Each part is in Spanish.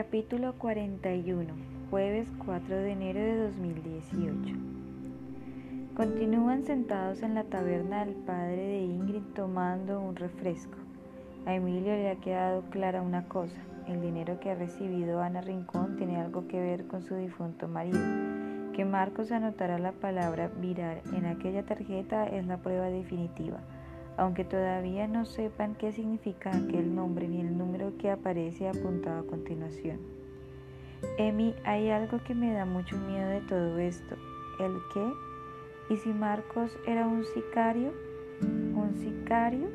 Capítulo 41, jueves 4 de enero de 2018. Continúan sentados en la taberna el padre de Ingrid tomando un refresco. A Emilio le ha quedado clara una cosa, el dinero que ha recibido Ana Rincón tiene algo que ver con su difunto marido. Que Marcos anotara la palabra viral en aquella tarjeta es la prueba definitiva aunque todavía no sepan qué significa aquel nombre ni el número que aparece apuntado a continuación. Emi, hay algo que me da mucho miedo de todo esto. ¿El qué? ¿Y si Marcos era un sicario? ¿Un sicario?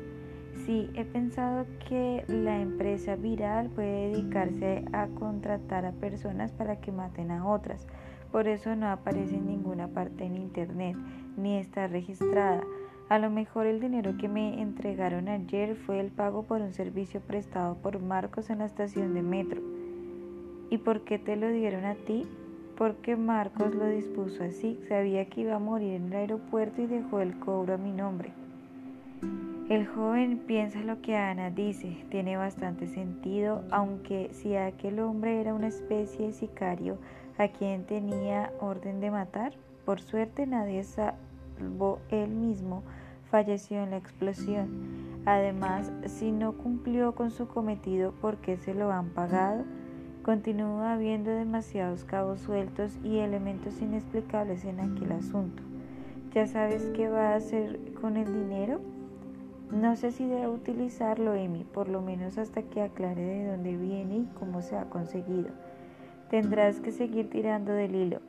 Sí, he pensado que la empresa viral puede dedicarse a contratar a personas para que maten a otras. Por eso no aparece en ninguna parte en internet, ni está registrada. A lo mejor el dinero que me entregaron ayer fue el pago por un servicio prestado por Marcos en la estación de metro. ¿Y por qué te lo dieron a ti? Porque Marcos lo dispuso así. Sabía que iba a morir en el aeropuerto y dejó el cobro a mi nombre. El joven piensa lo que Ana dice, tiene bastante sentido, aunque si aquel hombre era una especie de sicario a quien tenía orden de matar, por suerte nadie sabe él mismo falleció en la explosión. Además, si no cumplió con su cometido, ¿por qué se lo han pagado? Continúa habiendo demasiados cabos sueltos y elementos inexplicables en aquel asunto. ¿Ya sabes qué va a hacer con el dinero? No sé si debe utilizarlo, Emi, por lo menos hasta que aclare de dónde viene y cómo se ha conseguido. Tendrás que seguir tirando del hilo.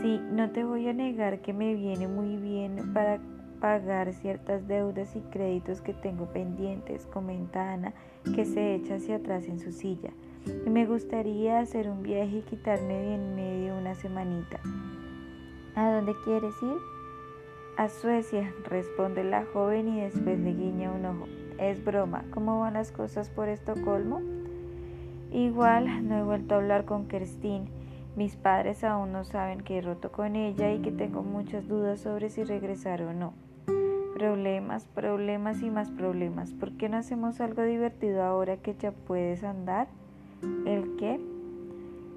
Sí, no te voy a negar que me viene muy bien para pagar ciertas deudas y créditos que tengo pendientes, comenta Ana, que se echa hacia atrás en su silla. Y me gustaría hacer un viaje y quitarme de en medio una semanita. ¿A dónde quieres ir? A Suecia, responde la joven y después le guiña un ojo. Es broma, ¿cómo van las cosas por Estocolmo? Igual, no he vuelto a hablar con Kerstin. Mis padres aún no saben que he roto con ella y que tengo muchas dudas sobre si regresar o no. Problemas, problemas y más problemas. ¿Por qué no hacemos algo divertido ahora que ya puedes andar? ¿El qué?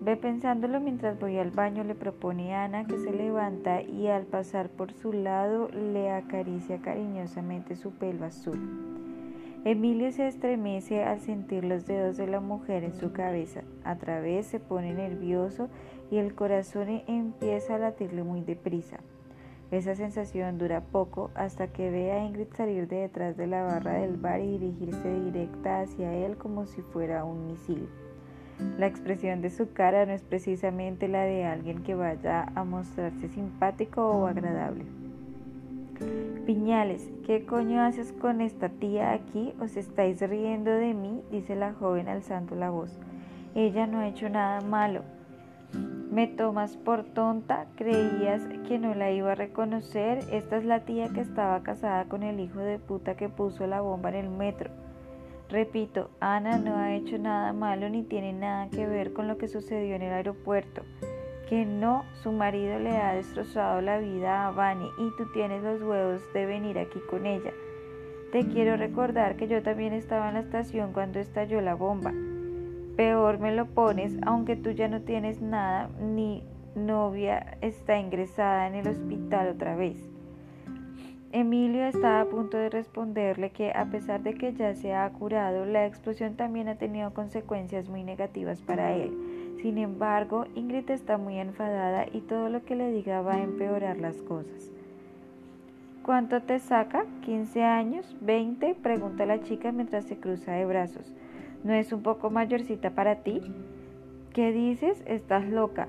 Ve pensándolo mientras voy al baño, le propone Ana que se levanta y al pasar por su lado le acaricia cariñosamente su pelo azul. Emilio se estremece al sentir los dedos de la mujer en su cabeza. A través se pone nervioso y el corazón empieza a latirle muy deprisa. Esa sensación dura poco hasta que ve a Ingrid salir de detrás de la barra del bar y dirigirse directa hacia él como si fuera un misil. La expresión de su cara no es precisamente la de alguien que vaya a mostrarse simpático o agradable. Piñales, ¿qué coño haces con esta tía aquí? ¿Os estáis riendo de mí? dice la joven alzando la voz. Ella no ha hecho nada malo. ¿Me tomas por tonta? ¿Creías que no la iba a reconocer? Esta es la tía que estaba casada con el hijo de puta que puso la bomba en el metro. Repito, Ana no ha hecho nada malo ni tiene nada que ver con lo que sucedió en el aeropuerto que no, su marido le ha destrozado la vida a Vani y tú tienes los huevos de venir aquí con ella. Te quiero recordar que yo también estaba en la estación cuando estalló la bomba. Peor me lo pones, aunque tú ya no tienes nada, ni novia está ingresada en el hospital otra vez. Emilio estaba a punto de responderle que a pesar de que ya se ha curado, la explosión también ha tenido consecuencias muy negativas para él sin embargo, Ingrid está muy enfadada y todo lo que le diga va a empeorar las cosas. ¿Cuánto te saca? ¿15 años? ¿20? Pregunta la chica mientras se cruza de brazos. ¿No es un poco mayorcita para ti? ¿Qué dices? Estás loca.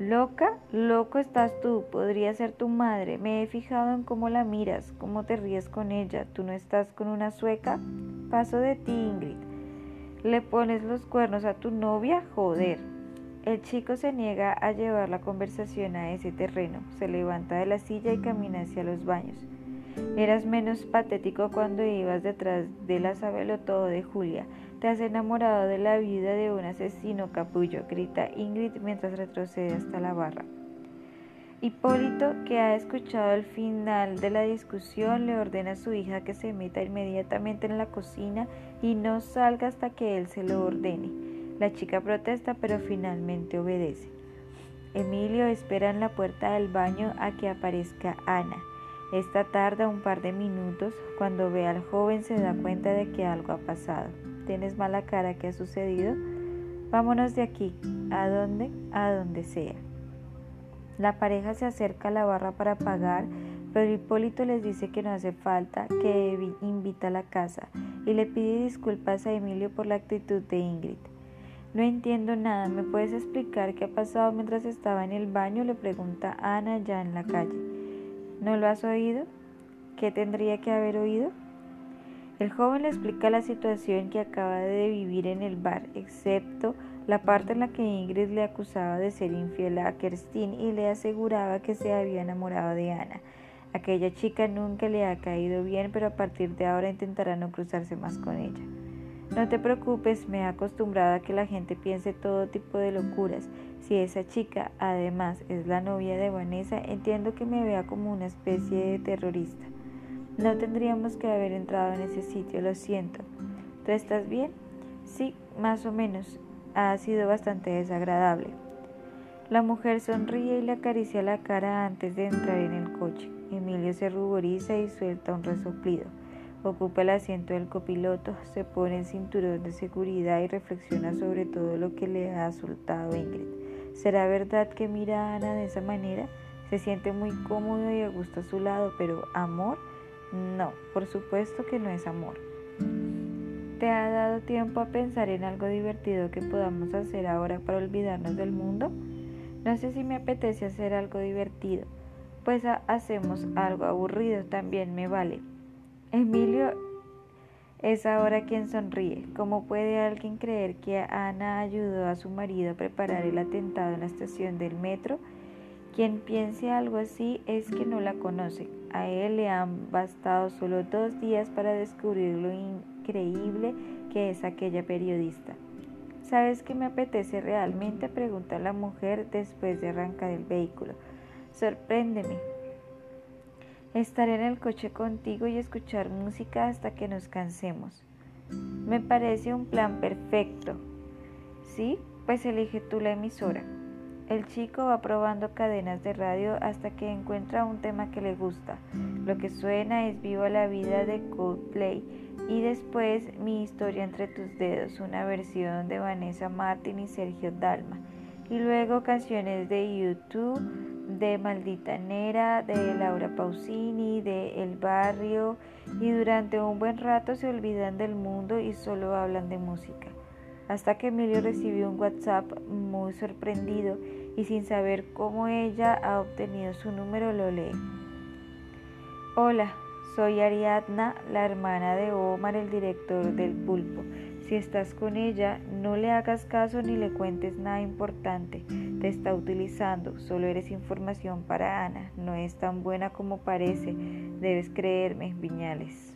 ¿Loca? Loco estás tú. Podría ser tu madre. Me he fijado en cómo la miras, cómo te ríes con ella. ¿Tú no estás con una sueca? Paso de ti, Ingrid. ¿Le pones los cuernos a tu novia? Joder. El chico se niega a llevar la conversación a ese terreno, se levanta de la silla y camina hacia los baños. Eras menos patético cuando ibas detrás de la todo de Julia. Te has enamorado de la vida de un asesino capullo, grita Ingrid mientras retrocede hasta la barra. Hipólito, que ha escuchado el final de la discusión, le ordena a su hija que se meta inmediatamente en la cocina y no salga hasta que él se lo ordene. La chica protesta pero finalmente obedece. Emilio espera en la puerta del baño a que aparezca Ana. Esta tarda un par de minutos. Cuando ve al joven se da cuenta de que algo ha pasado. ¿Tienes mala cara? ¿Qué ha sucedido? Vámonos de aquí. ¿A dónde? A donde sea. La pareja se acerca a la barra para pagar, pero Hipólito les dice que no hace falta, que invita a la casa y le pide disculpas a Emilio por la actitud de Ingrid. No entiendo nada, ¿me puedes explicar qué ha pasado mientras estaba en el baño? le pregunta Ana ya en la calle. ¿No lo has oído? ¿Qué tendría que haber oído? El joven le explica la situación que acaba de vivir en el bar, excepto la parte en la que Ingrid le acusaba de ser infiel a Kerstin y le aseguraba que se había enamorado de Ana. Aquella chica nunca le ha caído bien, pero a partir de ahora intentará no cruzarse más con ella. No te preocupes, me he acostumbrado a que la gente piense todo tipo de locuras. Si esa chica además es la novia de Vanessa, entiendo que me vea como una especie de terrorista. No tendríamos que haber entrado en ese sitio, lo siento. ¿Tú estás bien? Sí, más o menos. Ha sido bastante desagradable. La mujer sonríe y le acaricia la cara antes de entrar en el coche. Emilio se ruboriza y suelta un resoplido. Ocupa el asiento del copiloto, se pone el cinturón de seguridad y reflexiona sobre todo lo que le ha soltado Ingrid. ¿Será verdad que mira a Ana de esa manera? Se siente muy cómodo y a gusto a su lado, pero ¿amor? No, por supuesto que no es amor. ¿Te ha dado tiempo a pensar en algo divertido que podamos hacer ahora para olvidarnos del mundo? No sé si me apetece hacer algo divertido, pues hacemos algo aburrido también me vale. Emilio es ahora quien sonríe. ¿Cómo puede alguien creer que Ana ayudó a su marido a preparar el atentado en la estación del metro? Quien piense algo así es que no la conoce. A él le han bastado solo dos días para descubrir lo increíble que es aquella periodista. ¿Sabes qué me apetece realmente? pregunta la mujer después de arrancar el vehículo. Sorpréndeme, Estar en el coche contigo y escuchar música hasta que nos cansemos. Me parece un plan perfecto. ¿Sí? Pues elige tú la emisora. El chico va probando cadenas de radio hasta que encuentra un tema que le gusta. Lo que suena es Viva la vida de Coldplay y después Mi historia entre tus dedos, una versión de Vanessa Martin y Sergio Dalma. Y luego canciones de YouTube de Maldita Nera, de Laura Pausini, de El Barrio y durante un buen rato se olvidan del mundo y solo hablan de música. Hasta que Emilio recibió un WhatsApp muy sorprendido y sin saber cómo ella ha obtenido su número lo lee. Hola, soy Ariadna, la hermana de Omar, el director del Pulpo. Si estás con ella, no le hagas caso ni le cuentes nada importante. Te está utilizando, solo eres información para Ana. No es tan buena como parece. Debes creerme, Viñales.